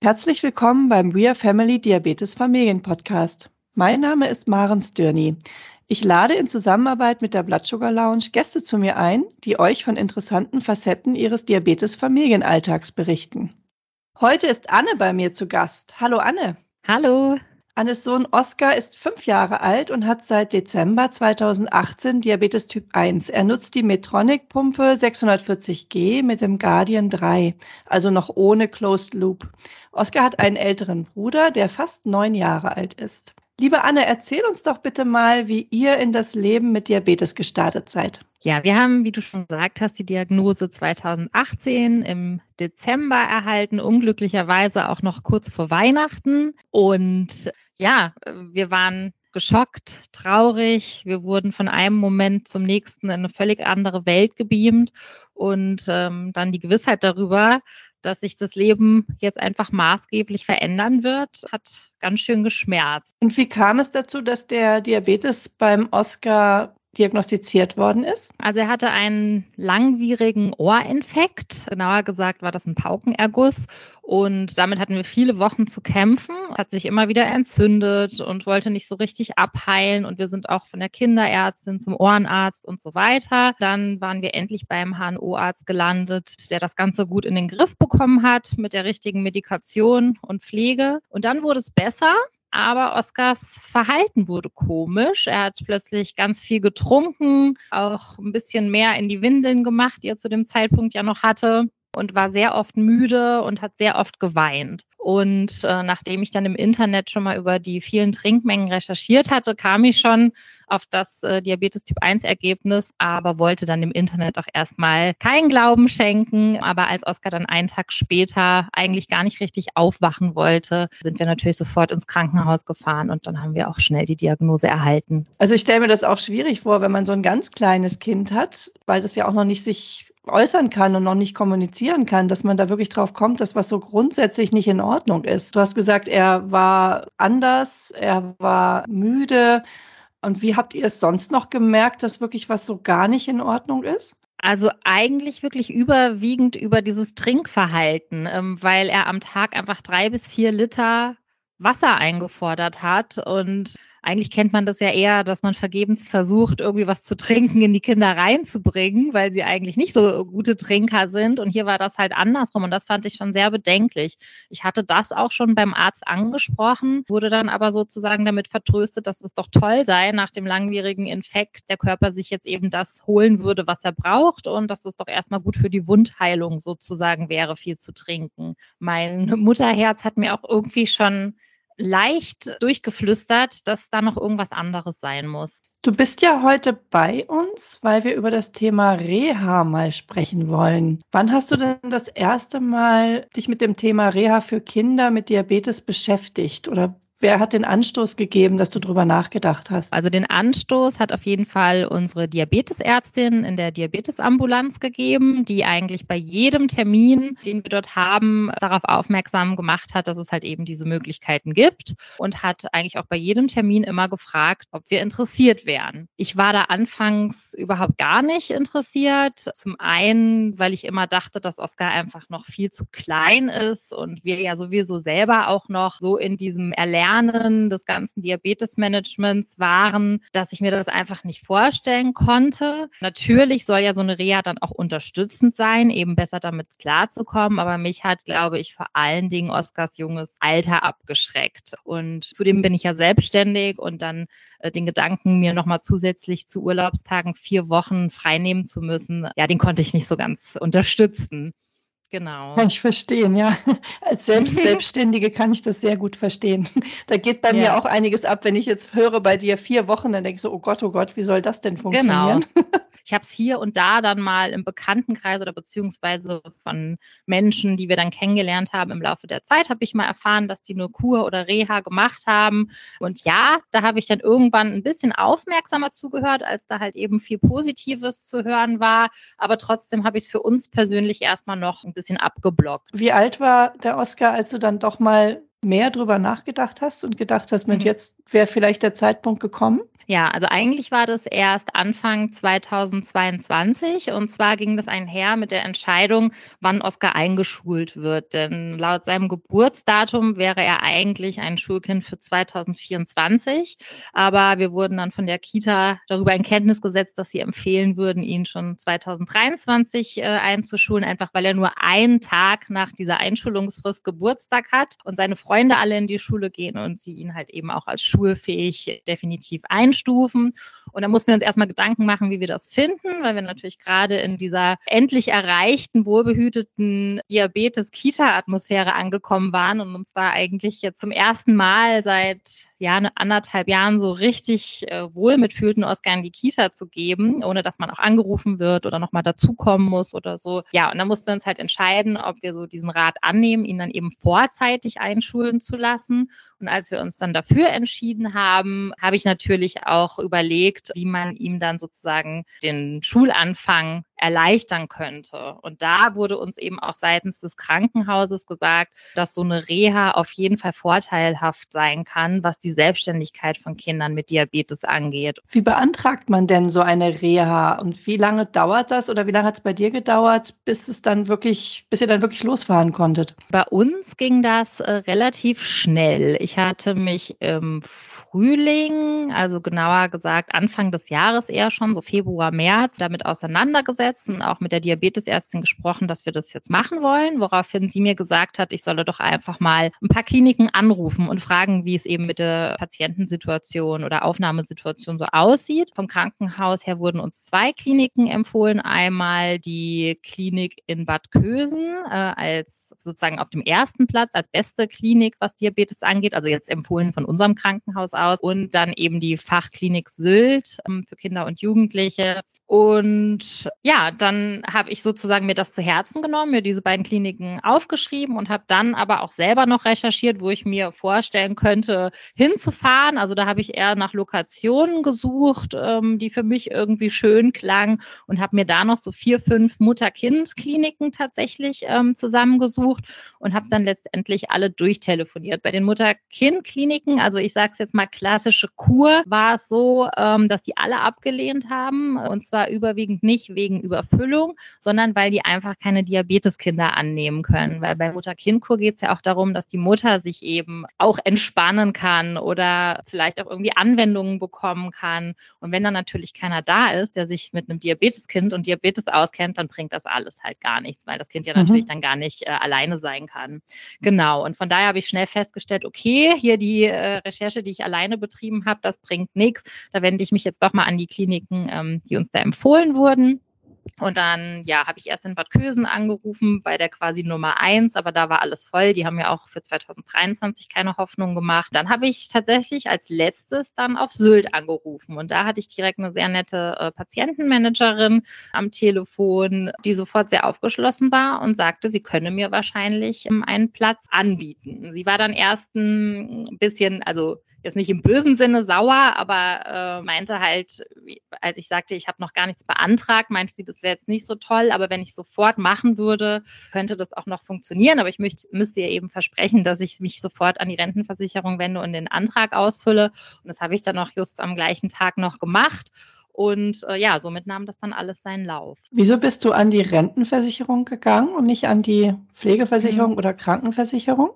Herzlich willkommen beim We Are Family Diabetes Familien Podcast. Mein Name ist Maren Stürny. Ich lade in Zusammenarbeit mit der Blood Sugar Lounge Gäste zu mir ein, die euch von interessanten Facetten ihres Diabetes-Familienalltags berichten. Heute ist Anne bei mir zu Gast. Hallo Anne. Hallo. Annes Sohn Oskar ist fünf Jahre alt und hat seit Dezember 2018 Diabetes Typ 1. Er nutzt die Medtronic-Pumpe 640G mit dem Guardian 3, also noch ohne Closed Loop. Oskar hat einen älteren Bruder, der fast neun Jahre alt ist. Liebe Anne, erzähl uns doch bitte mal, wie ihr in das Leben mit Diabetes gestartet seid. Ja, wir haben, wie du schon gesagt hast, die Diagnose 2018 im Dezember erhalten, unglücklicherweise auch noch kurz vor Weihnachten. Und ja, wir waren geschockt, traurig. Wir wurden von einem Moment zum nächsten in eine völlig andere Welt gebeamt und ähm, dann die Gewissheit darüber, dass sich das Leben jetzt einfach maßgeblich verändern wird, hat ganz schön geschmerzt. Und wie kam es dazu, dass der Diabetes beim Oscar diagnostiziert worden ist? Also er hatte einen langwierigen Ohrinfekt. Genauer gesagt war das ein Paukenerguss. Und damit hatten wir viele Wochen zu kämpfen. Hat sich immer wieder entzündet und wollte nicht so richtig abheilen. Und wir sind auch von der Kinderärztin zum Ohrenarzt und so weiter. Dann waren wir endlich beim HNO-Arzt gelandet, der das Ganze gut in den Griff bekommen hat mit der richtigen Medikation und Pflege. Und dann wurde es besser aber Oskars Verhalten wurde komisch. Er hat plötzlich ganz viel getrunken, auch ein bisschen mehr in die Windeln gemacht, die er zu dem Zeitpunkt ja noch hatte und war sehr oft müde und hat sehr oft geweint. Und äh, nachdem ich dann im Internet schon mal über die vielen Trinkmengen recherchiert hatte, kam ich schon auf das äh, Diabetes Typ 1 Ergebnis, aber wollte dann im Internet auch erstmal keinen Glauben schenken. Aber als Oskar dann einen Tag später eigentlich gar nicht richtig aufwachen wollte, sind wir natürlich sofort ins Krankenhaus gefahren und dann haben wir auch schnell die Diagnose erhalten. Also ich stelle mir das auch schwierig vor, wenn man so ein ganz kleines Kind hat, weil das ja auch noch nicht sich äußern kann und noch nicht kommunizieren kann, dass man da wirklich drauf kommt, dass was so grundsätzlich nicht in Ordnung ist. Du hast gesagt, er war anders, er war müde. Und wie habt ihr es sonst noch gemerkt, dass wirklich was so gar nicht in Ordnung ist? Also eigentlich wirklich überwiegend über dieses Trinkverhalten, ähm, weil er am Tag einfach drei bis vier Liter Wasser eingefordert hat und eigentlich kennt man das ja eher, dass man vergebens versucht, irgendwie was zu trinken in die Kinder reinzubringen, weil sie eigentlich nicht so gute Trinker sind. Und hier war das halt andersrum. Und das fand ich schon sehr bedenklich. Ich hatte das auch schon beim Arzt angesprochen, wurde dann aber sozusagen damit vertröstet, dass es doch toll sei, nach dem langwierigen Infekt der Körper sich jetzt eben das holen würde, was er braucht und dass es doch erstmal gut für die Wundheilung sozusagen wäre, viel zu trinken. Mein Mutterherz hat mir auch irgendwie schon leicht durchgeflüstert, dass da noch irgendwas anderes sein muss. Du bist ja heute bei uns, weil wir über das Thema Reha mal sprechen wollen. Wann hast du denn das erste Mal dich mit dem Thema Reha für Kinder mit Diabetes beschäftigt oder Wer hat den Anstoß gegeben, dass du darüber nachgedacht hast? Also den Anstoß hat auf jeden Fall unsere Diabetesärztin in der Diabetesambulanz gegeben, die eigentlich bei jedem Termin, den wir dort haben, darauf aufmerksam gemacht hat, dass es halt eben diese Möglichkeiten gibt und hat eigentlich auch bei jedem Termin immer gefragt, ob wir interessiert wären. Ich war da anfangs überhaupt gar nicht interessiert. Zum einen, weil ich immer dachte, dass Oskar einfach noch viel zu klein ist und wir ja sowieso selber auch noch so in diesem Erlernen Lernen des ganzen Diabetesmanagements waren, dass ich mir das einfach nicht vorstellen konnte. Natürlich soll ja so eine Reha dann auch unterstützend sein, eben besser damit klarzukommen. Aber mich hat, glaube ich, vor allen Dingen Oskars junges Alter abgeschreckt. Und zudem bin ich ja selbstständig und dann äh, den Gedanken, mir nochmal zusätzlich zu Urlaubstagen vier Wochen freinehmen zu müssen, ja, den konnte ich nicht so ganz unterstützen. Genau. Kann ich verstehen, ja. Als Selbst Selbstständige kann ich das sehr gut verstehen. Da geht bei ja. mir auch einiges ab, wenn ich jetzt höre bei dir vier Wochen, dann denke ich so, oh Gott, oh Gott, wie soll das denn funktionieren? Genau. Ich habe es hier und da dann mal im Bekanntenkreis oder beziehungsweise von Menschen, die wir dann kennengelernt haben im Laufe der Zeit, habe ich mal erfahren, dass die nur Kur oder Reha gemacht haben. Und ja, da habe ich dann irgendwann ein bisschen aufmerksamer zugehört, als da halt eben viel Positives zu hören war. Aber trotzdem habe ich es für uns persönlich erstmal noch ein bisschen abgeblockt. Wie alt war der Oscar, als du dann doch mal mehr drüber nachgedacht hast und gedacht hast, Mensch, mhm. jetzt wäre vielleicht der Zeitpunkt gekommen? Ja, also eigentlich war das erst Anfang 2022 und zwar ging das einher mit der Entscheidung, wann Oskar eingeschult wird. Denn laut seinem Geburtsdatum wäre er eigentlich ein Schulkind für 2024. Aber wir wurden dann von der Kita darüber in Kenntnis gesetzt, dass sie empfehlen würden, ihn schon 2023 äh, einzuschulen, einfach weil er nur einen Tag nach dieser Einschulungsfrist Geburtstag hat und seine Freunde alle in die Schule gehen und sie ihn halt eben auch als schulfähig definitiv einstufen. Und da mussten wir uns erstmal Gedanken machen, wie wir das finden, weil wir natürlich gerade in dieser endlich erreichten, wohlbehüteten Diabetes-Kita-Atmosphäre angekommen waren und uns da eigentlich jetzt zum ersten Mal seit ja, eine anderthalb Jahren so richtig äh, wohl mitfühlten, Oscar in die Kita zu geben, ohne dass man auch angerufen wird oder nochmal dazukommen muss oder so. Ja, und dann mussten wir uns halt entscheiden, ob wir so diesen Rat annehmen, ihn dann eben vorzeitig einschulen zu lassen. Und als wir uns dann dafür entschieden haben, habe ich natürlich auch überlegt, wie man ihm dann sozusagen den Schulanfang erleichtern könnte. Und da wurde uns eben auch seitens des Krankenhauses gesagt, dass so eine Reha auf jeden Fall vorteilhaft sein kann, was die Selbstständigkeit von Kindern mit Diabetes angeht. Wie beantragt man denn so eine Reha und wie lange dauert das oder wie lange hat es bei dir gedauert, bis es dann wirklich, bis ihr dann wirklich losfahren konntet? Bei uns ging das äh, relativ schnell. Ich hatte mich im Frühling, also genauer gesagt Anfang des Jahres eher schon, so Februar, März, damit auseinandergesetzt und auch mit der Diabetesärztin gesprochen, dass wir das jetzt machen wollen, woraufhin sie mir gesagt hat, ich solle doch einfach mal ein paar Kliniken anrufen und fragen, wie es eben mit der Patientensituation oder Aufnahmesituation so aussieht. Vom Krankenhaus her wurden uns zwei Kliniken empfohlen. Einmal die Klinik in Bad Kösen äh, als sozusagen auf dem ersten Platz als beste Klinik, was Diabetes angeht, also jetzt empfohlen von unserem Krankenhaus aus und dann eben die Fachklinik Sylt ähm, für Kinder und Jugendliche. Und ja, dann habe ich sozusagen mir das zu Herzen genommen, mir diese beiden Kliniken aufgeschrieben und habe dann aber auch selber noch recherchiert, wo ich mir vorstellen könnte, hinzufahren. Also da habe ich eher nach Lokationen gesucht, ähm, die für mich irgendwie schön klangen und habe mir da noch so vier, fünf Mutter-Kind-Kliniken tatsächlich ähm, zusammengesucht und habe dann letztendlich alle durchtelefoniert. Bei den Mutter-Kind-Kliniken, also ich sage es jetzt mal klassische Kur, war es so, ähm, dass die alle abgelehnt haben und zwar zwar überwiegend nicht wegen Überfüllung, sondern weil die einfach keine Diabeteskinder annehmen können. Weil bei Mutter-Kind-Kur geht es ja auch darum, dass die Mutter sich eben auch entspannen kann oder vielleicht auch irgendwie Anwendungen bekommen kann. Und wenn dann natürlich keiner da ist, der sich mit einem Diabeteskind und Diabetes auskennt, dann bringt das alles halt gar nichts, weil das Kind ja mhm. natürlich dann gar nicht äh, alleine sein kann. Genau. Und von daher habe ich schnell festgestellt, okay, hier die äh, Recherche, die ich alleine betrieben habe, das bringt nichts. Da wende ich mich jetzt doch mal an die Kliniken, ähm, die uns da empfohlen wurden. Und dann, ja, habe ich erst in Bad Kösen angerufen bei der quasi Nummer eins, aber da war alles voll. Die haben ja auch für 2023 keine Hoffnung gemacht. Dann habe ich tatsächlich als letztes dann auf Sylt angerufen und da hatte ich direkt eine sehr nette äh, Patientenmanagerin am Telefon, die sofort sehr aufgeschlossen war und sagte, sie könne mir wahrscheinlich ähm, einen Platz anbieten. Sie war dann erst ein bisschen, also jetzt nicht im bösen Sinne sauer, aber äh, meinte halt, als ich sagte, ich habe noch gar nichts beantragt, meinte sie, das wäre jetzt nicht so toll, aber wenn ich sofort machen würde, könnte das auch noch funktionieren. Aber ich möchte, müsste ihr eben versprechen, dass ich mich sofort an die Rentenversicherung wende und den Antrag ausfülle. Und das habe ich dann auch just am gleichen Tag noch gemacht. Und äh, ja, somit nahm das dann alles seinen Lauf. Wieso bist du an die Rentenversicherung gegangen und nicht an die Pflegeversicherung mhm. oder Krankenversicherung?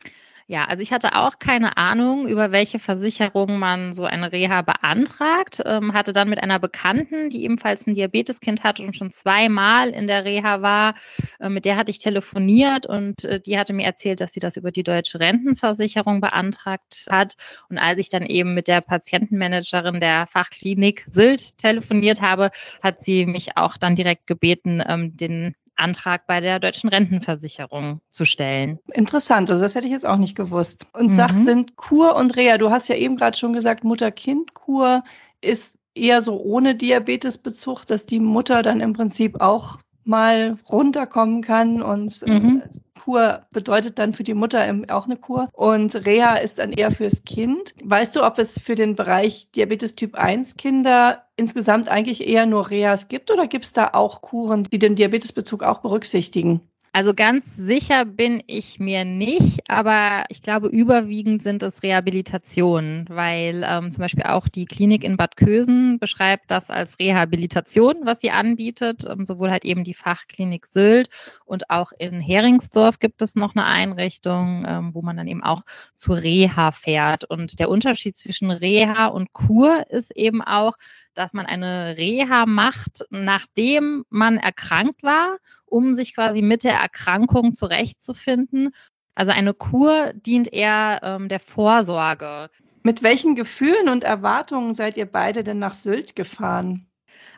Ja, also ich hatte auch keine Ahnung, über welche Versicherung man so eine Reha beantragt. Ähm, hatte dann mit einer Bekannten, die ebenfalls ein Diabeteskind hatte und schon zweimal in der Reha war, äh, mit der hatte ich telefoniert und äh, die hatte mir erzählt, dass sie das über die deutsche Rentenversicherung beantragt hat. Und als ich dann eben mit der Patientenmanagerin der Fachklinik Sylt telefoniert habe, hat sie mich auch dann direkt gebeten, ähm, den Antrag bei der deutschen Rentenversicherung zu stellen. Interessant, also das hätte ich jetzt auch nicht gewusst. Und mhm. sag, sind Kur und Reha, du hast ja eben gerade schon gesagt, Mutter-Kind-Kur ist eher so ohne Diabetesbezug, dass die Mutter dann im Prinzip auch mal runterkommen kann und mhm. Kur bedeutet dann für die Mutter auch eine Kur und Reha ist dann eher fürs Kind. Weißt du, ob es für den Bereich Diabetes Typ 1 Kinder insgesamt eigentlich eher nur Rehas gibt oder gibt es da auch Kuren, die den Diabetesbezug auch berücksichtigen? Also ganz sicher bin ich mir nicht, aber ich glaube, überwiegend sind es Rehabilitationen, weil ähm, zum Beispiel auch die Klinik in Bad Kösen beschreibt das als Rehabilitation, was sie anbietet, ähm, sowohl halt eben die Fachklinik Sylt und auch in Heringsdorf gibt es noch eine Einrichtung, ähm, wo man dann eben auch zu Reha fährt. Und der Unterschied zwischen Reha und Kur ist eben auch, dass man eine Reha macht, nachdem man erkrankt war, um sich quasi mit der Erkrankung zurechtzufinden. Also eine Kur dient eher ähm, der Vorsorge. Mit welchen Gefühlen und Erwartungen seid ihr beide denn nach Sylt gefahren?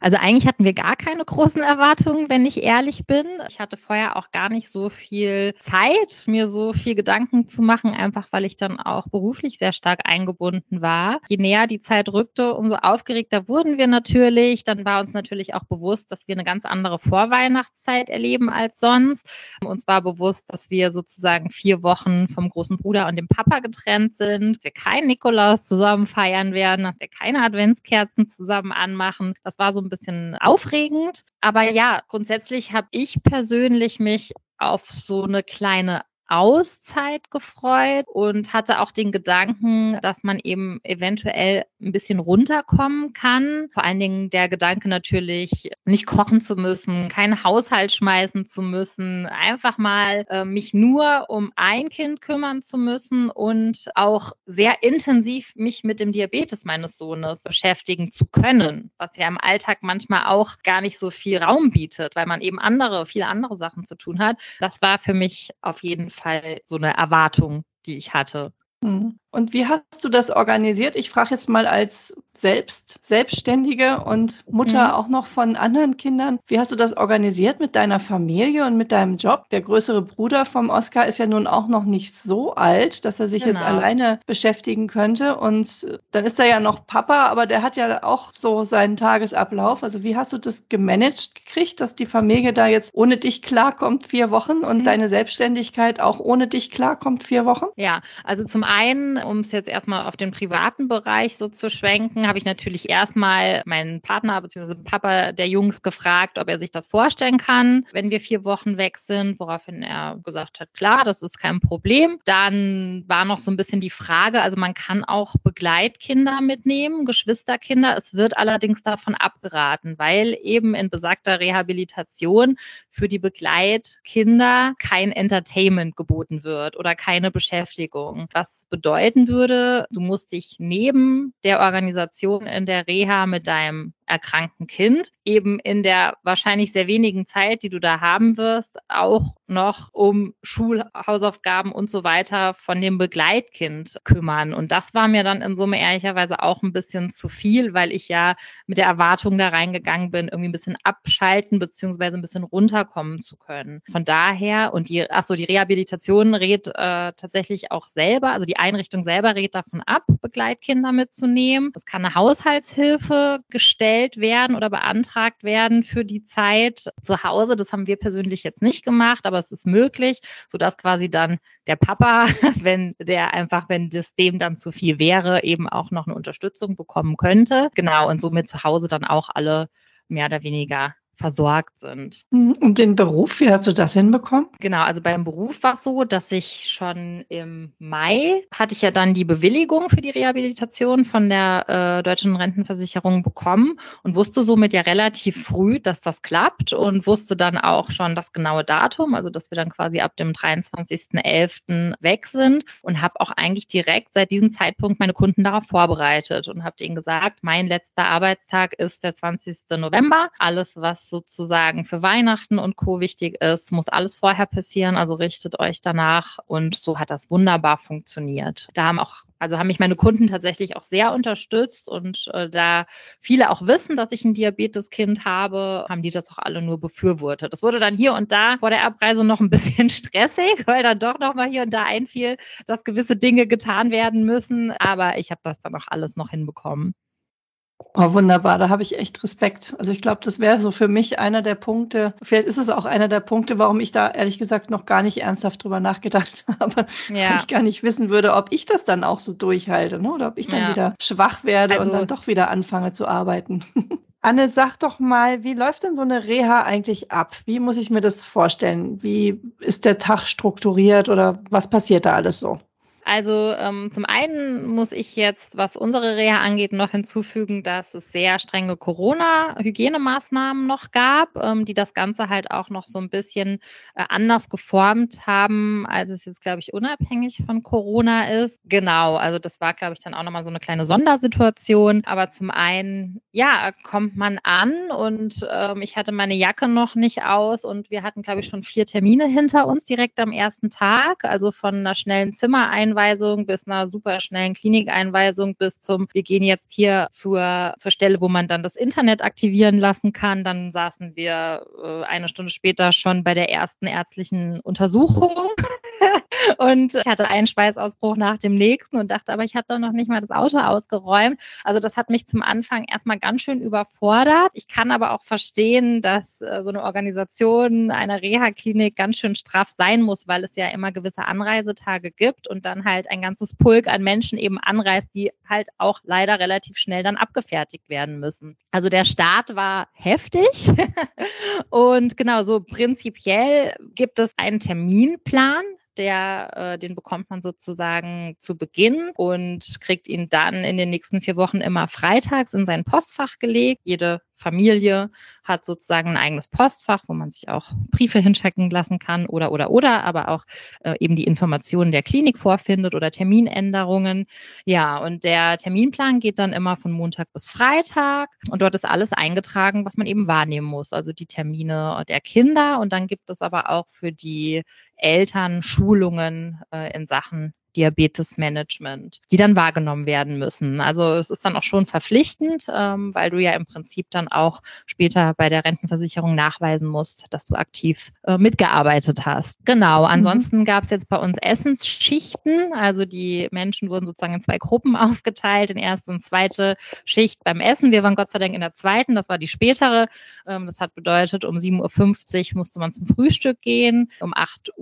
Also eigentlich hatten wir gar keine großen Erwartungen, wenn ich ehrlich bin. Ich hatte vorher auch gar nicht so viel Zeit, mir so viel Gedanken zu machen, einfach weil ich dann auch beruflich sehr stark eingebunden war. Je näher die Zeit rückte, umso aufgeregter wurden wir natürlich. Dann war uns natürlich auch bewusst, dass wir eine ganz andere Vorweihnachtszeit erleben als sonst. Uns war bewusst, dass wir sozusagen vier Wochen vom großen Bruder und dem Papa getrennt sind, dass wir kein Nikolaus zusammen feiern werden, dass wir keine Adventskerzen zusammen anmachen. Das war so ein bisschen aufregend. Aber ja, grundsätzlich habe ich persönlich mich auf so eine kleine Auszeit gefreut und hatte auch den Gedanken, dass man eben eventuell ein bisschen runterkommen kann. Vor allen Dingen der Gedanke natürlich, nicht kochen zu müssen, keinen Haushalt schmeißen zu müssen, einfach mal äh, mich nur um ein Kind kümmern zu müssen und auch sehr intensiv mich mit dem Diabetes meines Sohnes beschäftigen zu können, was ja im Alltag manchmal auch gar nicht so viel Raum bietet, weil man eben andere, viele andere Sachen zu tun hat. Das war für mich auf jeden Fall so eine Erwartung, die ich hatte. Mhm. Und wie hast du das organisiert? Ich frage jetzt mal als selbst Selbstständige und Mutter mhm. auch noch von anderen Kindern. Wie hast du das organisiert mit deiner Familie und mit deinem Job? Der größere Bruder vom Oscar ist ja nun auch noch nicht so alt, dass er sich genau. jetzt alleine beschäftigen könnte. Und dann ist er ja noch Papa, aber der hat ja auch so seinen Tagesablauf. Also wie hast du das gemanagt gekriegt, dass die Familie da jetzt ohne dich klarkommt vier Wochen und mhm. deine Selbstständigkeit auch ohne dich klarkommt vier Wochen? Ja, also zum einen um es jetzt erstmal auf den privaten Bereich so zu schwenken, habe ich natürlich erstmal meinen Partner bzw. Papa der Jungs gefragt, ob er sich das vorstellen kann, wenn wir vier Wochen weg sind, woraufhin er gesagt hat, klar, das ist kein Problem. Dann war noch so ein bisschen die Frage, also man kann auch Begleitkinder mitnehmen, Geschwisterkinder. Es wird allerdings davon abgeraten, weil eben in besagter Rehabilitation für die Begleitkinder kein Entertainment geboten wird oder keine Beschäftigung. Was bedeutet, bedeuten würde, du musst dich neben der Organisation in der Reha mit deinem erkrankten Kind eben in der wahrscheinlich sehr wenigen Zeit, die du da haben wirst, auch noch um Schulhausaufgaben und so weiter von dem Begleitkind kümmern. Und das war mir dann in Summe ehrlicherweise auch ein bisschen zu viel, weil ich ja mit der Erwartung da reingegangen bin, irgendwie ein bisschen abschalten beziehungsweise ein bisschen runterkommen zu können. Von daher und die, ach so, die Rehabilitation rät äh, tatsächlich auch selber, also die Einrichtung selber rät davon ab, Begleitkinder mitzunehmen. Es kann eine Haushaltshilfe gestellt werden oder beantragt werden für die Zeit zu Hause. Das haben wir persönlich jetzt nicht gemacht, aber es ist möglich, sodass quasi dann der Papa, wenn der einfach, wenn das dem dann zu viel wäre, eben auch noch eine Unterstützung bekommen könnte. Genau, und somit zu Hause dann auch alle mehr oder weniger versorgt sind. Mhm. Und den Beruf, wie hast du das hinbekommen? Genau, also beim Beruf war es so, dass ich schon im Mai hatte ich ja dann die Bewilligung für die Rehabilitation von der äh, deutschen Rentenversicherung bekommen und wusste somit ja relativ früh, dass das klappt und wusste dann auch schon das genaue Datum, also dass wir dann quasi ab dem 23.11. weg sind und habe auch eigentlich direkt seit diesem Zeitpunkt meine Kunden darauf vorbereitet und habe denen gesagt, mein letzter Arbeitstag ist der 20. November. Alles, was sozusagen für Weihnachten und Co. wichtig ist, muss alles vorher passieren. Also richtet euch danach. Und so hat das wunderbar funktioniert. Da haben auch also haben mich meine Kunden tatsächlich auch sehr unterstützt und äh, da viele auch wissen, dass ich ein Diabeteskind habe, haben die das auch alle nur befürwortet. Das wurde dann hier und da vor der Abreise noch ein bisschen stressig, weil dann doch noch mal hier und da einfiel, dass gewisse Dinge getan werden müssen. Aber ich habe das dann auch alles noch hinbekommen. Oh, wunderbar, da habe ich echt Respekt. Also ich glaube, das wäre so für mich einer der Punkte, vielleicht ist es auch einer der Punkte, warum ich da ehrlich gesagt noch gar nicht ernsthaft drüber nachgedacht habe. Ja. Weil ich gar nicht wissen würde, ob ich das dann auch so durchhalte, ne? oder ob ich dann ja. wieder schwach werde also, und dann doch wieder anfange zu arbeiten. Anne, sag doch mal, wie läuft denn so eine Reha eigentlich ab? Wie muss ich mir das vorstellen? Wie ist der Tag strukturiert oder was passiert da alles so? Also ähm, zum einen muss ich jetzt, was unsere Reha angeht, noch hinzufügen, dass es sehr strenge Corona-Hygienemaßnahmen noch gab, ähm, die das Ganze halt auch noch so ein bisschen äh, anders geformt haben, als es jetzt, glaube ich, unabhängig von Corona ist. Genau, also das war, glaube ich, dann auch nochmal so eine kleine Sondersituation. Aber zum einen, ja, kommt man an und ähm, ich hatte meine Jacke noch nicht aus und wir hatten, glaube ich, schon vier Termine hinter uns direkt am ersten Tag, also von einer schnellen Zimmereinweisung Einweisung bis einer super schnellen Klinikeinweisung bis zum, wir gehen jetzt hier zur, zur Stelle, wo man dann das Internet aktivieren lassen kann. Dann saßen wir äh, eine Stunde später schon bei der ersten ärztlichen Untersuchung. Und ich hatte einen Schweißausbruch nach dem nächsten und dachte, aber ich hatte doch noch nicht mal das Auto ausgeräumt. Also das hat mich zum Anfang erstmal ganz schön überfordert. Ich kann aber auch verstehen, dass äh, so eine Organisation einer Reha-Klinik ganz schön straff sein muss, weil es ja immer gewisse Anreisetage gibt und dann halt ein ganzes Pulk an Menschen eben anreist, die halt auch leider relativ schnell dann abgefertigt werden müssen. Also der Start war heftig und genau so prinzipiell gibt es einen Terminplan der, äh, den bekommt man sozusagen zu Beginn und kriegt ihn dann in den nächsten vier Wochen immer freitags in sein Postfach gelegt. Jede Familie hat sozusagen ein eigenes Postfach, wo man sich auch Briefe hinschicken lassen kann oder, oder, oder, aber auch äh, eben die Informationen der Klinik vorfindet oder Terminänderungen. Ja, und der Terminplan geht dann immer von Montag bis Freitag und dort ist alles eingetragen, was man eben wahrnehmen muss, also die Termine der Kinder und dann gibt es aber auch für die Eltern Schulungen äh, in Sachen Diabetesmanagement, die dann wahrgenommen werden müssen. Also es ist dann auch schon verpflichtend, ähm, weil du ja im Prinzip dann auch später bei der Rentenversicherung nachweisen musst, dass du aktiv äh, mitgearbeitet hast. Genau. Mhm. Ansonsten mhm. gab es jetzt bei uns Essensschichten. Also die Menschen wurden sozusagen in zwei Gruppen aufgeteilt, in erste und zweite Schicht beim Essen. Wir waren Gott sei Dank in der zweiten, das war die spätere. Ähm, das hat bedeutet, um 7.50 Uhr musste man zum Frühstück gehen. Um 8.30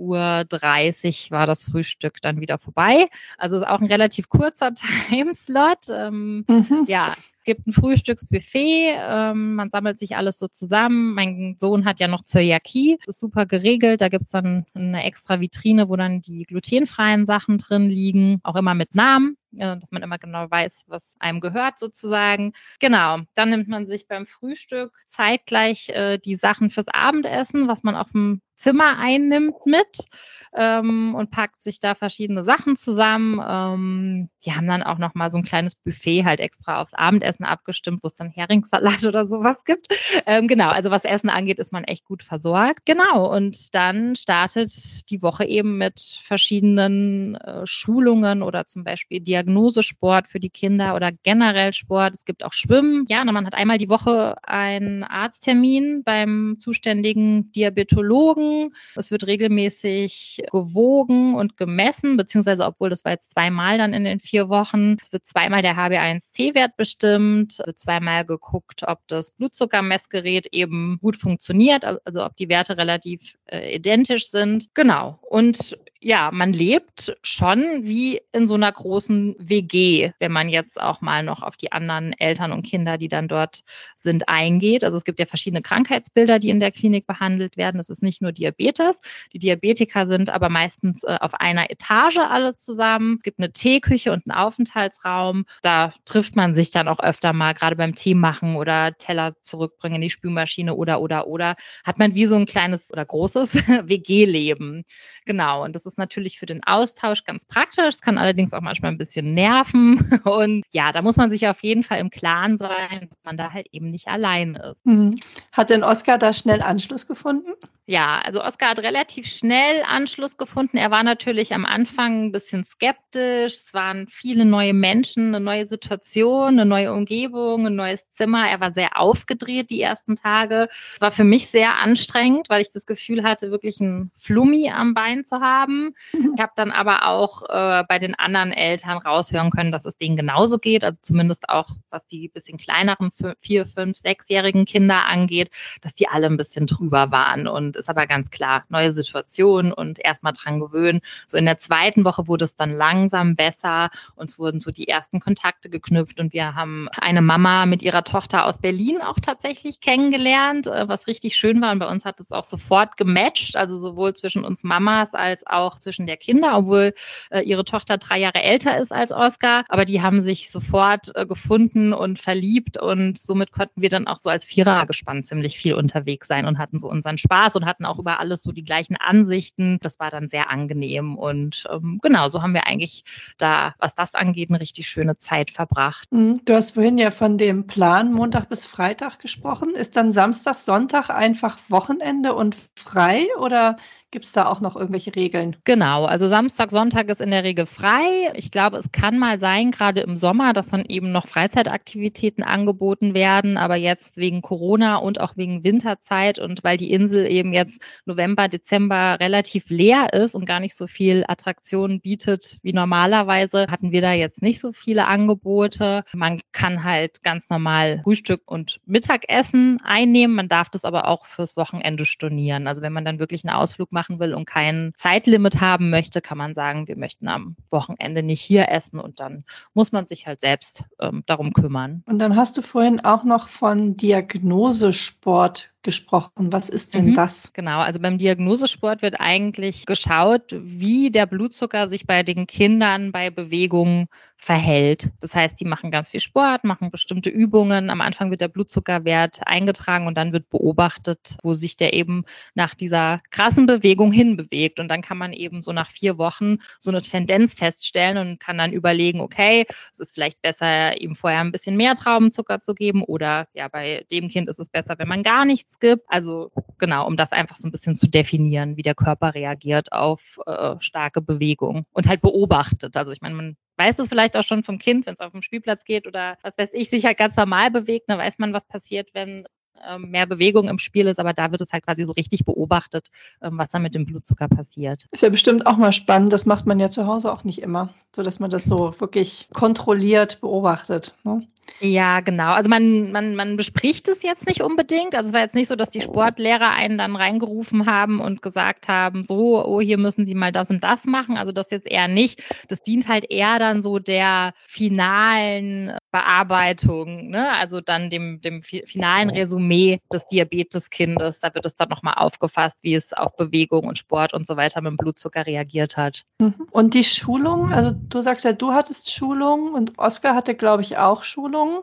Uhr war das Frühstück dann wieder vorbei vorbei. Also auch ein relativ kurzer Timeslot. Ähm, mhm. Ja, gibt ein Frühstücksbuffet, ähm, man sammelt sich alles so zusammen. Mein Sohn hat ja noch Zöliakie, das ist super geregelt. Da gibt's dann eine extra Vitrine, wo dann die glutenfreien Sachen drin liegen, auch immer mit Namen, äh, dass man immer genau weiß, was einem gehört sozusagen. Genau, dann nimmt man sich beim Frühstück zeitgleich äh, die Sachen fürs Abendessen, was man auf dem Zimmer einnimmt mit ähm, und packt sich da verschiedene Sachen zusammen. Ähm, die haben dann auch noch mal so ein kleines Buffet halt extra aufs Abendessen abgestimmt, wo es dann Heringssalat oder sowas gibt. Ähm, genau, also was Essen angeht, ist man echt gut versorgt. Genau, und dann startet die Woche eben mit verschiedenen äh, Schulungen oder zum Beispiel Diagnosesport für die Kinder oder generell Sport. Es gibt auch Schwimmen. Ja, man hat einmal die Woche einen Arzttermin beim zuständigen Diabetologen es wird regelmäßig gewogen und gemessen, beziehungsweise obwohl das war jetzt zweimal dann in den vier Wochen. Es wird zweimal der HB1C-Wert bestimmt, es wird zweimal geguckt, ob das Blutzuckermessgerät eben gut funktioniert, also ob die Werte relativ äh, identisch sind. Genau. Und ja, man lebt schon wie in so einer großen WG, wenn man jetzt auch mal noch auf die anderen Eltern und Kinder, die dann dort sind, eingeht. Also es gibt ja verschiedene Krankheitsbilder, die in der Klinik behandelt werden. Es ist nicht nur Diabetes. Die Diabetiker sind aber meistens äh, auf einer Etage alle zusammen. Es gibt eine Teeküche und einen Aufenthaltsraum. Da trifft man sich dann auch öfter mal, gerade beim Tee machen oder Teller zurückbringen in die Spülmaschine oder, oder, oder. Hat man wie so ein kleines oder großes WG-Leben. Genau. Und das ist ist natürlich für den Austausch ganz praktisch, es kann allerdings auch manchmal ein bisschen nerven. Und ja, da muss man sich auf jeden Fall im Klaren sein, dass man da halt eben nicht allein ist. Mhm. Hat denn Oskar da schnell Anschluss gefunden? Ja, also Oskar hat relativ schnell Anschluss gefunden. Er war natürlich am Anfang ein bisschen skeptisch. Es waren viele neue Menschen, eine neue Situation, eine neue Umgebung, ein neues Zimmer. Er war sehr aufgedreht die ersten Tage. Es war für mich sehr anstrengend, weil ich das Gefühl hatte, wirklich ein Flummi am Bein zu haben. Mhm. Ich habe dann aber auch äh, bei den anderen Eltern raushören können, dass es denen genauso geht. Also zumindest auch, was die bisschen kleineren vier, fünf, sechsjährigen Kinder angeht, dass die alle ein bisschen drüber waren. Und ist aber ganz klar, neue Situation und erstmal dran gewöhnen. So in der zweiten Woche wurde es dann langsam besser. Uns wurden so die ersten Kontakte geknüpft und wir haben eine Mama mit ihrer Tochter aus Berlin auch tatsächlich kennengelernt, äh, was richtig schön war. Und bei uns hat es auch sofort gematcht, also sowohl zwischen uns Mamas als auch zwischen der Kinder, obwohl äh, ihre Tochter drei Jahre älter ist als Oscar. Aber die haben sich sofort äh, gefunden und verliebt und somit konnten wir dann auch so als Vierer gespannt ziemlich viel unterwegs sein und hatten so unseren Spaß und hatten auch über alles so die gleichen Ansichten. Das war dann sehr angenehm und ähm, genau, so haben wir eigentlich da, was das angeht, eine richtig schöne Zeit verbracht. Mhm. Du hast vorhin ja von dem Plan Montag bis Freitag gesprochen. Ist dann Samstag, Sonntag einfach Wochenende und frei oder Gibt es da auch noch irgendwelche Regeln? Genau, also Samstag, Sonntag ist in der Regel frei. Ich glaube, es kann mal sein, gerade im Sommer, dass dann eben noch Freizeitaktivitäten angeboten werden. Aber jetzt wegen Corona und auch wegen Winterzeit und weil die Insel eben jetzt November, Dezember relativ leer ist und gar nicht so viel Attraktionen bietet wie normalerweise, hatten wir da jetzt nicht so viele Angebote. Man kann halt ganz normal Frühstück und Mittagessen einnehmen. Man darf das aber auch fürs Wochenende stornieren. Also wenn man dann wirklich einen Ausflug macht, machen will und kein Zeitlimit haben möchte, kann man sagen, wir möchten am Wochenende nicht hier essen und dann muss man sich halt selbst ähm, darum kümmern. Und dann hast du vorhin auch noch von Diagnosesport gesprochen. Was ist denn mhm, das? Genau, also beim Diagnosesport wird eigentlich geschaut, wie der Blutzucker sich bei den Kindern bei Bewegung verhält. Das heißt, die machen ganz viel Sport, machen bestimmte Übungen. Am Anfang wird der Blutzuckerwert eingetragen und dann wird beobachtet, wo sich der eben nach dieser krassen Bewegung hinbewegt. Und dann kann man eben so nach vier Wochen so eine Tendenz feststellen und kann dann überlegen, okay, es ist vielleicht besser, ihm vorher ein bisschen mehr Traubenzucker zu geben oder ja, bei dem Kind ist es besser, wenn man gar nichts gibt. Also genau, um das einfach so ein bisschen zu definieren, wie der Körper reagiert auf äh, starke Bewegung und halt beobachtet. Also ich meine, man weiß es vielleicht auch schon vom Kind, wenn es auf dem Spielplatz geht oder was weiß ich, sich halt ganz normal bewegt, dann weiß man, was passiert, wenn ähm, mehr Bewegung im Spiel ist, aber da wird es halt quasi so richtig beobachtet, ähm, was da mit dem Blutzucker passiert. Ist ja bestimmt auch mal spannend, das macht man ja zu Hause auch nicht immer, so dass man das so wirklich kontrolliert beobachtet. Ne? Ja, genau. Also man, man, man bespricht es jetzt nicht unbedingt. Also es war jetzt nicht so, dass die Sportlehrer einen dann reingerufen haben und gesagt haben, so, oh, hier müssen Sie mal das und das machen. Also das jetzt eher nicht. Das dient halt eher dann so der finalen Bearbeitung, ne? also dann dem, dem finalen Resümee des Diabeteskindes. Da wird es dann nochmal aufgefasst, wie es auf Bewegung und Sport und so weiter mit dem Blutzucker reagiert hat. Mhm. Und die Schulung, also du sagst ja, du hattest Schulung und Oskar hatte, glaube ich, auch Schulung. Schulungen.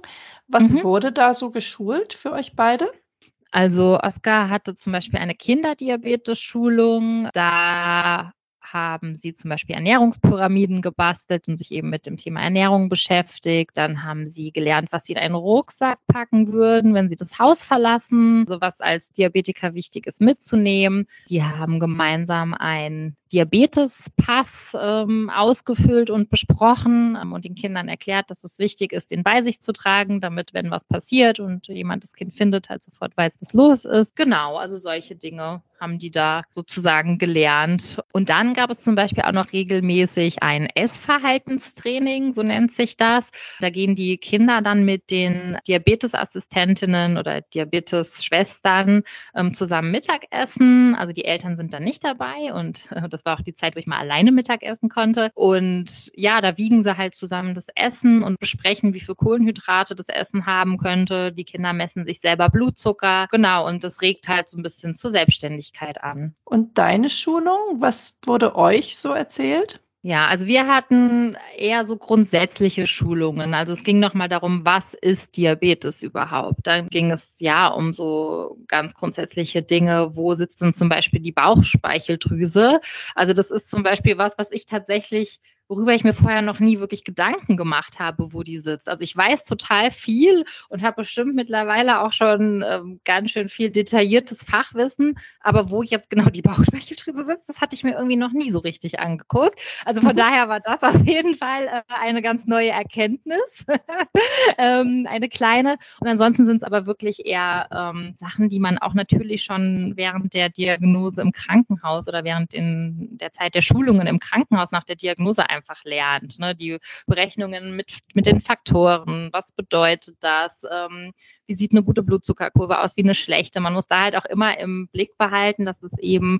Was mhm. wurde da so geschult für euch beide? Also Oskar hatte zum Beispiel eine Kinderdiabetes-Schulung. Da haben sie zum Beispiel Ernährungspyramiden gebastelt und sich eben mit dem Thema Ernährung beschäftigt. Dann haben sie gelernt, was sie in einen Rucksack packen würden, wenn sie das Haus verlassen, so was als Diabetiker wichtig ist mitzunehmen. Die haben gemeinsam ein Diabetespass ähm, ausgefüllt und besprochen ähm, und den Kindern erklärt, dass es wichtig ist, den bei sich zu tragen, damit, wenn was passiert und jemand das Kind findet, halt sofort weiß, was los ist. Genau, also solche Dinge haben die da sozusagen gelernt. Und dann gab es zum Beispiel auch noch regelmäßig ein Essverhaltenstraining, so nennt sich das. Da gehen die Kinder dann mit den Diabetesassistentinnen oder Diabetesschwestern ähm, zusammen Mittagessen. Also die Eltern sind dann nicht dabei und äh, das das war auch die Zeit, wo ich mal alleine Mittag essen konnte. Und ja, da wiegen sie halt zusammen das Essen und besprechen, wie viel Kohlenhydrate das Essen haben könnte. Die Kinder messen sich selber Blutzucker. Genau, und das regt halt so ein bisschen zur Selbstständigkeit an. Und deine Schulung, was wurde euch so erzählt? Ja, also wir hatten eher so grundsätzliche Schulungen. Also es ging nochmal darum, was ist Diabetes überhaupt? Dann ging es ja um so ganz grundsätzliche Dinge. Wo sitzt denn zum Beispiel die Bauchspeicheldrüse? Also das ist zum Beispiel was, was ich tatsächlich worüber ich mir vorher noch nie wirklich Gedanken gemacht habe, wo die sitzt. Also ich weiß total viel und habe bestimmt mittlerweile auch schon ähm, ganz schön viel detailliertes Fachwissen, aber wo jetzt genau die Bauchspeicheldrüse sitzt, das hatte ich mir irgendwie noch nie so richtig angeguckt. Also von daher war das auf jeden Fall äh, eine ganz neue Erkenntnis, ähm, eine kleine. Und ansonsten sind es aber wirklich eher ähm, Sachen, die man auch natürlich schon während der Diagnose im Krankenhaus oder während in der Zeit der Schulungen im Krankenhaus nach der Diagnose einfach lernt. Ne? Die Berechnungen mit, mit den Faktoren, was bedeutet das, ähm, wie sieht eine gute Blutzuckerkurve aus, wie eine schlechte. Man muss da halt auch immer im Blick behalten, dass es eben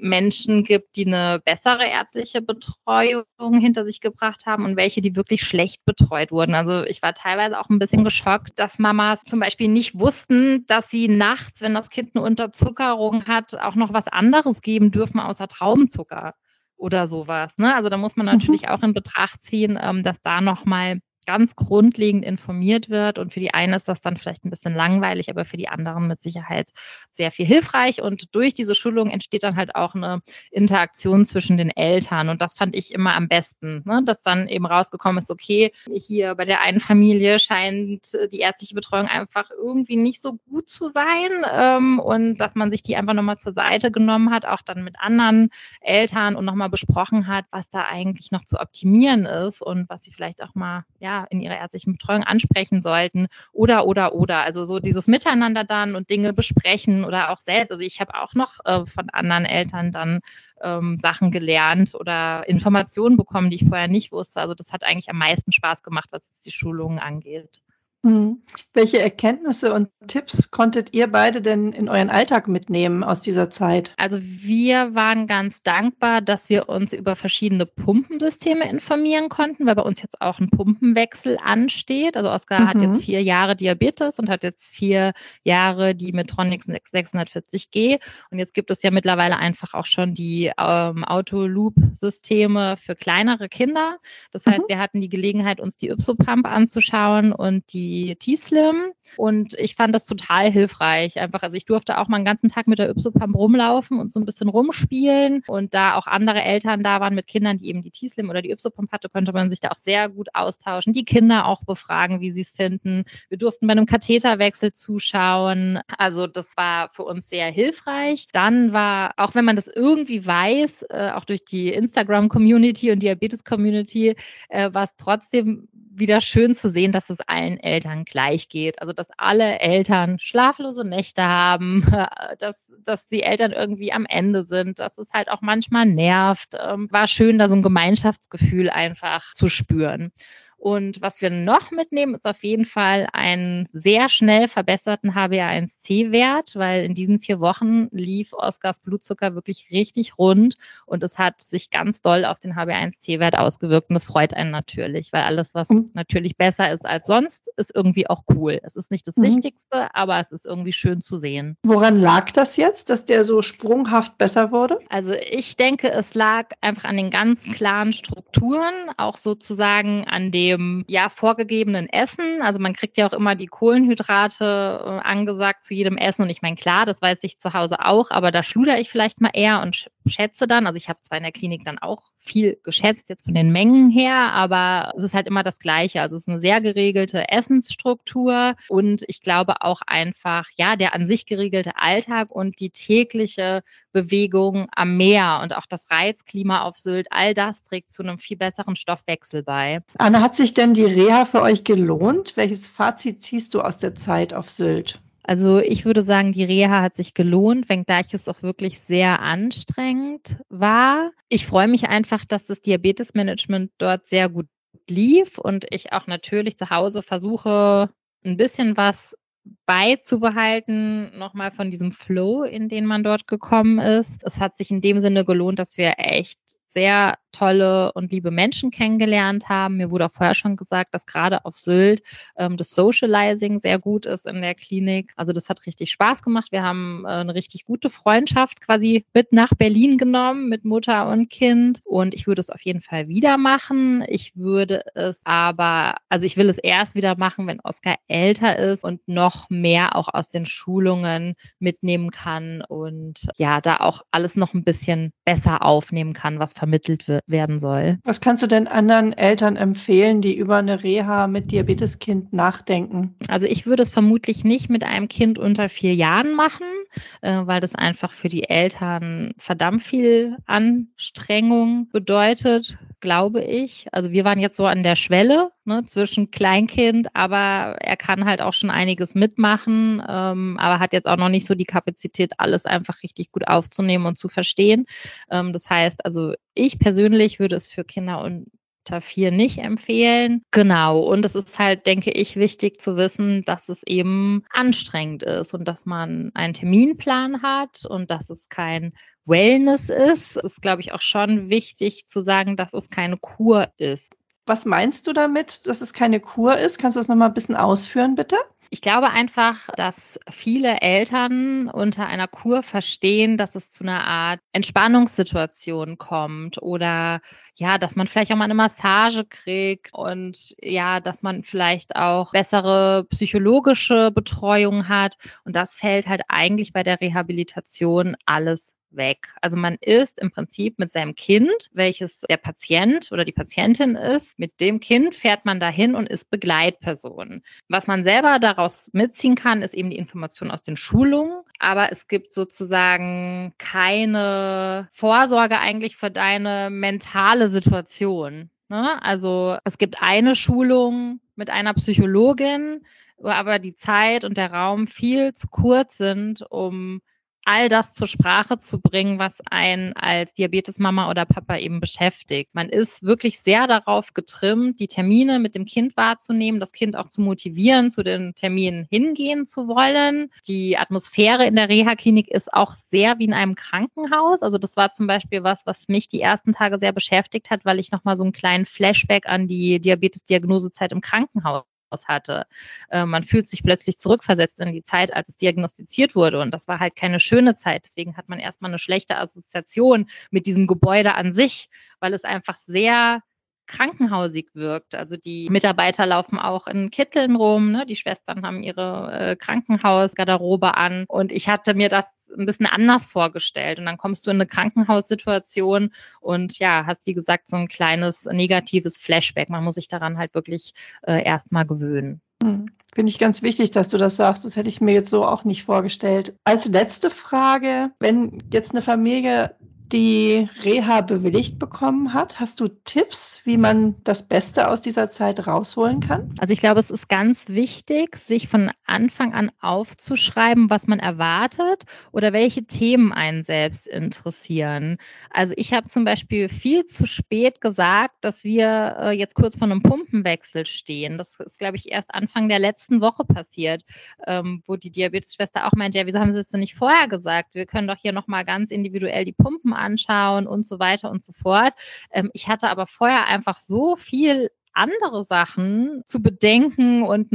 Menschen gibt, die eine bessere ärztliche Betreuung hinter sich gebracht haben und welche, die wirklich schlecht betreut wurden. Also ich war teilweise auch ein bisschen geschockt, dass Mamas zum Beispiel nicht wussten, dass sie nachts, wenn das Kind eine Unterzuckerung hat, auch noch was anderes geben dürfen außer Traubenzucker oder sowas. Ne? Also da muss man mhm. natürlich mhm. auch in Betracht ziehen, ähm, dass da nochmal ganz grundlegend informiert wird. Und für die einen ist das dann vielleicht ein bisschen langweilig, aber für die anderen mit Sicherheit sehr viel hilfreich. Und durch diese Schulung entsteht dann halt auch eine Interaktion zwischen den Eltern. Und das fand ich immer am besten, ne? dass dann eben rausgekommen ist, okay, hier bei der einen Familie scheint die ärztliche Betreuung einfach irgendwie nicht so gut zu sein ähm, und dass man sich die einfach nochmal zur Seite genommen hat, auch dann mit anderen Eltern und nochmal besprochen hat, was da eigentlich noch zu optimieren ist und was sie vielleicht auch mal, ja, ja, in ihrer ärztlichen Betreuung ansprechen sollten oder, oder, oder. Also so dieses Miteinander dann und Dinge besprechen oder auch selbst. Also ich habe auch noch äh, von anderen Eltern dann ähm, Sachen gelernt oder Informationen bekommen, die ich vorher nicht wusste. Also das hat eigentlich am meisten Spaß gemacht, was jetzt die Schulungen angeht. Mhm. Welche Erkenntnisse und Tipps konntet ihr beide denn in euren Alltag mitnehmen aus dieser Zeit? Also wir waren ganz dankbar, dass wir uns über verschiedene Pumpensysteme informieren konnten, weil bei uns jetzt auch ein Pumpenwechsel ansteht. Also Oskar mhm. hat jetzt vier Jahre Diabetes und hat jetzt vier Jahre die Medtronic 640G. Und jetzt gibt es ja mittlerweile einfach auch schon die ähm, Autoloop-Systeme für kleinere Kinder. Das heißt, mhm. wir hatten die Gelegenheit, uns die Ypsopump anzuschauen und die die T-Slim und ich fand das total hilfreich. Einfach, also ich durfte auch mal einen ganzen Tag mit der Ypsopump rumlaufen und so ein bisschen rumspielen und da auch andere Eltern da waren mit Kindern, die eben die T-Slim oder die Ypsopump hatte, konnte man sich da auch sehr gut austauschen, die Kinder auch befragen, wie sie es finden. Wir durften bei einem Katheterwechsel zuschauen. Also das war für uns sehr hilfreich. Dann war, auch wenn man das irgendwie weiß, äh, auch durch die Instagram-Community und Diabetes-Community, äh, war es trotzdem wieder schön zu sehen, dass es allen Eltern gleich geht. Also dass alle Eltern schlaflose Nächte haben, dass, dass die Eltern irgendwie am Ende sind, dass es halt auch manchmal nervt. Ähm, war schön, da so ein Gemeinschaftsgefühl einfach zu spüren. Und was wir noch mitnehmen, ist auf jeden Fall einen sehr schnell verbesserten HbA1c-Wert, weil in diesen vier Wochen lief Oskars Blutzucker wirklich richtig rund und es hat sich ganz doll auf den HbA1c-Wert ausgewirkt und das freut einen natürlich, weil alles, was mhm. natürlich besser ist als sonst, ist irgendwie auch cool. Es ist nicht das mhm. Wichtigste, aber es ist irgendwie schön zu sehen. Woran lag das jetzt, dass der so sprunghaft besser wurde? Also ich denke, es lag einfach an den ganz klaren Strukturen, auch sozusagen an dem dem ja vorgegebenen Essen. Also man kriegt ja auch immer die Kohlenhydrate äh, angesagt zu jedem Essen. Und ich meine, klar, das weiß ich zu Hause auch, aber da schluder ich vielleicht mal eher und schätze dann. Also ich habe zwar in der Klinik dann auch viel geschätzt jetzt von den Mengen her, aber es ist halt immer das Gleiche. Also es ist eine sehr geregelte Essensstruktur und ich glaube auch einfach, ja, der an sich geregelte Alltag und die tägliche Bewegung am Meer und auch das Reizklima auf Sylt, all das trägt zu einem viel besseren Stoffwechsel bei. Anna, hat sich denn die Reha für euch gelohnt? Welches Fazit ziehst du aus der Zeit auf Sylt? Also ich würde sagen, die Reha hat sich gelohnt, wenngleich es auch wirklich sehr anstrengend war. Ich freue mich einfach, dass das Diabetesmanagement dort sehr gut lief und ich auch natürlich zu Hause versuche, ein bisschen was beizubehalten, nochmal von diesem Flow, in den man dort gekommen ist. Es hat sich in dem Sinne gelohnt, dass wir echt sehr tolle und liebe Menschen kennengelernt haben. Mir wurde auch vorher schon gesagt, dass gerade auf Sylt ähm, das Socializing sehr gut ist in der Klinik. Also das hat richtig Spaß gemacht. Wir haben äh, eine richtig gute Freundschaft quasi mit nach Berlin genommen mit Mutter und Kind und ich würde es auf jeden Fall wieder machen. Ich würde es aber, also ich will es erst wieder machen, wenn Oskar älter ist und noch mehr auch aus den Schulungen mitnehmen kann und ja, da auch alles noch ein bisschen besser aufnehmen kann, was vermittelt werden soll. Was kannst du denn anderen Eltern empfehlen, die über eine Reha mit Diabeteskind nachdenken? Also ich würde es vermutlich nicht mit einem Kind unter vier Jahren machen, äh, weil das einfach für die Eltern verdammt viel Anstrengung bedeutet, glaube ich. Also wir waren jetzt so an der Schwelle ne, zwischen Kleinkind, aber er kann halt auch schon einiges mitmachen, ähm, aber hat jetzt auch noch nicht so die Kapazität, alles einfach richtig gut aufzunehmen und zu verstehen. Ähm, das heißt, also ich persönlich würde es für Kinder unter vier nicht empfehlen. Genau. Und es ist halt, denke ich, wichtig zu wissen, dass es eben anstrengend ist und dass man einen Terminplan hat und dass es kein Wellness ist. Es ist, glaube ich, auch schon wichtig zu sagen, dass es keine Kur ist. Was meinst du damit, dass es keine Kur ist? Kannst du das nochmal ein bisschen ausführen, bitte? Ich glaube einfach, dass viele Eltern unter einer Kur verstehen, dass es zu einer Art Entspannungssituation kommt oder ja, dass man vielleicht auch mal eine Massage kriegt und ja, dass man vielleicht auch bessere psychologische Betreuung hat. Und das fällt halt eigentlich bei der Rehabilitation alles weg. Also man ist im Prinzip mit seinem Kind, welches der Patient oder die Patientin ist, mit dem Kind fährt man dahin und ist Begleitperson. Was man selber daraus mitziehen kann, ist eben die Information aus den Schulungen, aber es gibt sozusagen keine Vorsorge eigentlich für deine mentale Situation. Ne? Also es gibt eine Schulung mit einer Psychologin, wo aber die Zeit und der Raum viel zu kurz sind, um all das zur Sprache zu bringen, was einen als Diabetesmama oder Papa eben beschäftigt. Man ist wirklich sehr darauf getrimmt, die Termine mit dem Kind wahrzunehmen, das Kind auch zu motivieren, zu den Terminen hingehen zu wollen. Die Atmosphäre in der Reha-Klinik ist auch sehr wie in einem Krankenhaus. Also das war zum Beispiel was, was mich die ersten Tage sehr beschäftigt hat, weil ich nochmal so einen kleinen Flashback an die Diabetes-Diagnosezeit im Krankenhaus hatte. Äh, man fühlt sich plötzlich zurückversetzt in die Zeit, als es diagnostiziert wurde. Und das war halt keine schöne Zeit. Deswegen hat man erstmal eine schlechte Assoziation mit diesem Gebäude an sich, weil es einfach sehr krankenhausig wirkt. Also die Mitarbeiter laufen auch in Kitteln rum, ne? die Schwestern haben ihre äh, Krankenhausgarderobe an und ich hatte mir das ein bisschen anders vorgestellt und dann kommst du in eine Krankenhaussituation und ja, hast wie gesagt so ein kleines negatives Flashback. Man muss sich daran halt wirklich äh, erstmal gewöhnen. Hm. Finde ich ganz wichtig, dass du das sagst. Das hätte ich mir jetzt so auch nicht vorgestellt. Als letzte Frage, wenn jetzt eine Familie die Reha bewilligt bekommen hat. Hast du Tipps, wie man das Beste aus dieser Zeit rausholen kann? Also ich glaube, es ist ganz wichtig, sich von Anfang an aufzuschreiben, was man erwartet oder welche Themen einen selbst interessieren. Also ich habe zum Beispiel viel zu spät gesagt, dass wir äh, jetzt kurz vor einem Pumpenwechsel stehen. Das ist, glaube ich, erst Anfang der letzten Woche passiert, ähm, wo die Diabetesschwester auch meint, ja, wieso haben Sie es denn nicht vorher gesagt? Wir können doch hier nochmal ganz individuell die Pumpen anschauen und so weiter und so fort. Ähm, ich hatte aber vorher einfach so viel andere Sachen zu bedenken und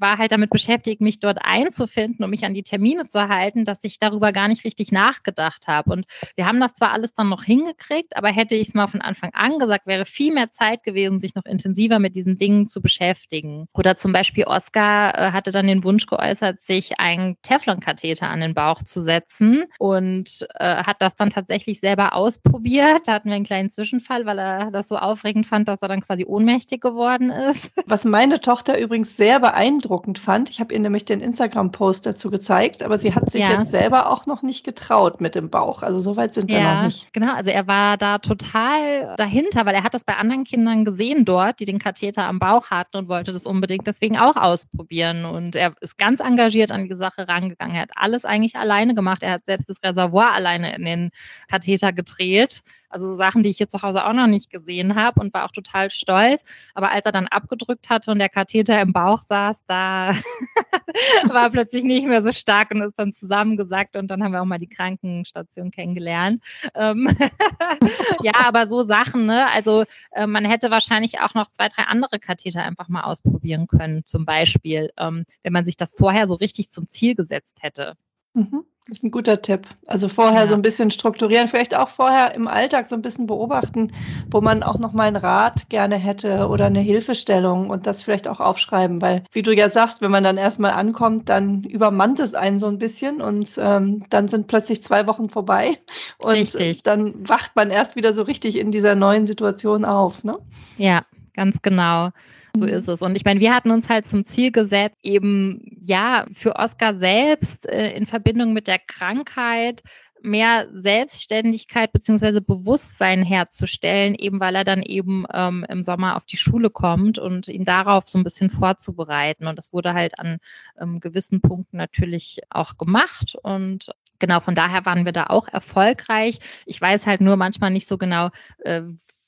war halt damit beschäftigt, mich dort einzufinden und mich an die Termine zu halten, dass ich darüber gar nicht richtig nachgedacht habe. Und wir haben das zwar alles dann noch hingekriegt, aber hätte ich es mal von Anfang an gesagt, wäre viel mehr Zeit gewesen, sich noch intensiver mit diesen Dingen zu beschäftigen. Oder zum Beispiel Oskar äh, hatte dann den Wunsch geäußert, sich einen Teflon-Katheter an den Bauch zu setzen und äh, hat das dann tatsächlich selber ausprobiert. Da hatten wir einen kleinen Zwischenfall, weil er das so aufregend fand, dass er dann quasi ohnmächtig geworden ist. Was meine Tochter übrigens sehr beeindruckend fand, ich habe ihr nämlich den Instagram-Post dazu gezeigt, aber sie hat sich ja. jetzt selber auch noch nicht getraut mit dem Bauch. Also so weit sind wir ja, noch nicht. Genau, also er war da total dahinter, weil er hat das bei anderen Kindern gesehen dort, die den Katheter am Bauch hatten und wollte das unbedingt deswegen auch ausprobieren. Und er ist ganz engagiert an die Sache rangegangen. Er hat alles eigentlich alleine gemacht. Er hat selbst das Reservoir alleine in den Katheter gedreht. Also so Sachen, die ich hier zu Hause auch noch nicht gesehen habe und war auch total stolz. Aber als er dann abgedrückt hatte und der Katheter im Bauch saß, da war plötzlich nicht mehr so stark und ist dann zusammengesackt und dann haben wir auch mal die Krankenstation kennengelernt. Ähm ja, aber so Sachen, ne? Also äh, man hätte wahrscheinlich auch noch zwei, drei andere Katheter einfach mal ausprobieren können, zum Beispiel, ähm, wenn man sich das vorher so richtig zum Ziel gesetzt hätte. Mhm. Das ist ein guter Tipp. Also vorher ja. so ein bisschen strukturieren, vielleicht auch vorher im Alltag so ein bisschen beobachten, wo man auch noch mal einen Rat gerne hätte oder eine Hilfestellung und das vielleicht auch aufschreiben, weil wie du ja sagst, wenn man dann erstmal ankommt, dann übermannt es einen so ein bisschen und ähm, dann sind plötzlich zwei Wochen vorbei und richtig. dann wacht man erst wieder so richtig in dieser neuen Situation auf. Ne? Ja, ganz genau. So mhm. ist es. Und ich meine, wir hatten uns halt zum Ziel gesetzt, eben ja für Oscar selbst äh, in Verbindung mit der Krankheit mehr Selbstständigkeit beziehungsweise Bewusstsein herzustellen, eben weil er dann eben ähm, im Sommer auf die Schule kommt und ihn darauf so ein bisschen vorzubereiten. Und das wurde halt an ähm, gewissen Punkten natürlich auch gemacht. Und genau, von daher waren wir da auch erfolgreich. Ich weiß halt nur manchmal nicht so genau, äh,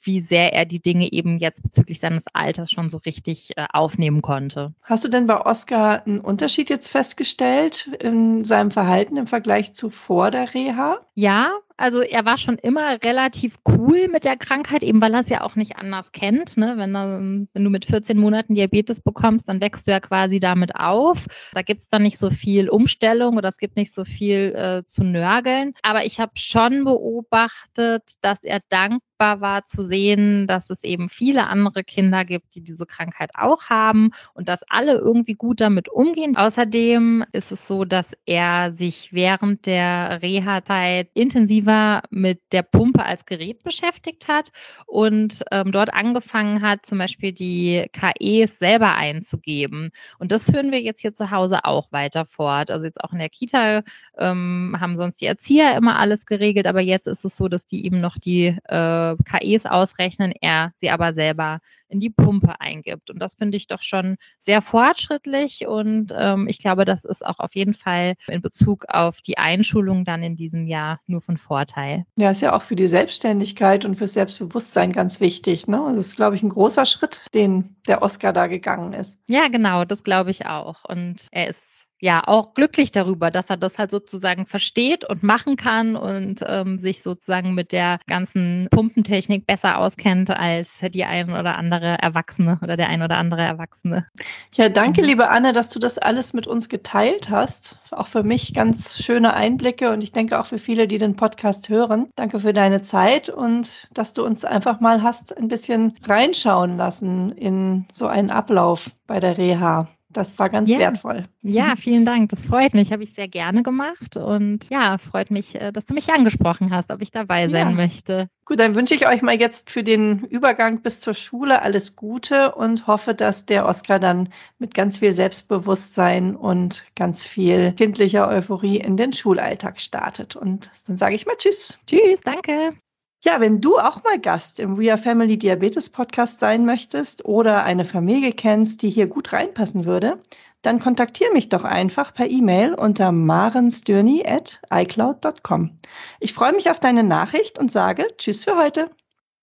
wie sehr er die Dinge eben jetzt bezüglich seines Alters schon so richtig äh, aufnehmen konnte. Hast du denn bei Oscar einen Unterschied jetzt festgestellt in seinem Verhalten im Vergleich zu vor der Reha? Ja, also er war schon immer relativ cool mit der Krankheit, eben weil er es ja auch nicht anders kennt. Ne? Wenn, wenn du mit 14 Monaten Diabetes bekommst, dann wächst du ja quasi damit auf. Da gibt es dann nicht so viel Umstellung oder es gibt nicht so viel äh, zu nörgeln. Aber ich habe schon beobachtet, dass er dankbar war zu sehen, dass es eben viele andere Kinder gibt, die diese Krankheit auch haben und dass alle irgendwie gut damit umgehen. Außerdem ist es so, dass er sich während der Reha-Zeit intensiver mit der Pumpe als Gerät beschäftigt hat und ähm, dort angefangen hat, zum Beispiel die KEs selber einzugeben. Und das führen wir jetzt hier zu Hause auch weiter fort. Also jetzt auch in der Kita ähm, haben sonst die Erzieher immer alles geregelt, aber jetzt ist es so, dass die eben noch die äh, KEs ausrechnen, er sie aber selber in die Pumpe eingibt. Und das finde ich doch schon sehr fortschrittlich und ähm, ich glaube, das ist auch auf jeden Fall in Bezug auf die Einschulung dann in diesem Jahr nur von Vorteil. Ja, ist ja auch für die Selbstständigkeit und fürs Selbstbewusstsein ganz wichtig. Ne? Das ist, glaube ich, ein großer Schritt, den der Oscar da gegangen ist. Ja, genau, das glaube ich auch. Und er ist ja auch glücklich darüber, dass er das halt sozusagen versteht und machen kann und ähm, sich sozusagen mit der ganzen Pumpentechnik besser auskennt als die ein oder andere Erwachsene oder der ein oder andere Erwachsene. Ja, danke, mhm. liebe Anne, dass du das alles mit uns geteilt hast. Auch für mich ganz schöne Einblicke und ich denke auch für viele, die den Podcast hören. Danke für deine Zeit und dass du uns einfach mal hast ein bisschen reinschauen lassen in so einen Ablauf bei der Reha. Das war ganz ja. wertvoll. Ja, vielen Dank. Das freut mich. Habe ich sehr gerne gemacht. Und ja, freut mich, äh, dass du mich angesprochen hast, ob ich dabei sein ja. möchte. Gut, dann wünsche ich euch mal jetzt für den Übergang bis zur Schule alles Gute und hoffe, dass der Oscar dann mit ganz viel Selbstbewusstsein und ganz viel kindlicher Euphorie in den Schulalltag startet. Und dann sage ich mal Tschüss. Tschüss, danke. Ja, wenn du auch mal Gast im We Are Family Diabetes Podcast sein möchtest oder eine Familie kennst, die hier gut reinpassen würde, dann kontaktiere mich doch einfach per E-Mail unter marensdürny at icloud.com. Ich freue mich auf deine Nachricht und sage Tschüss für heute.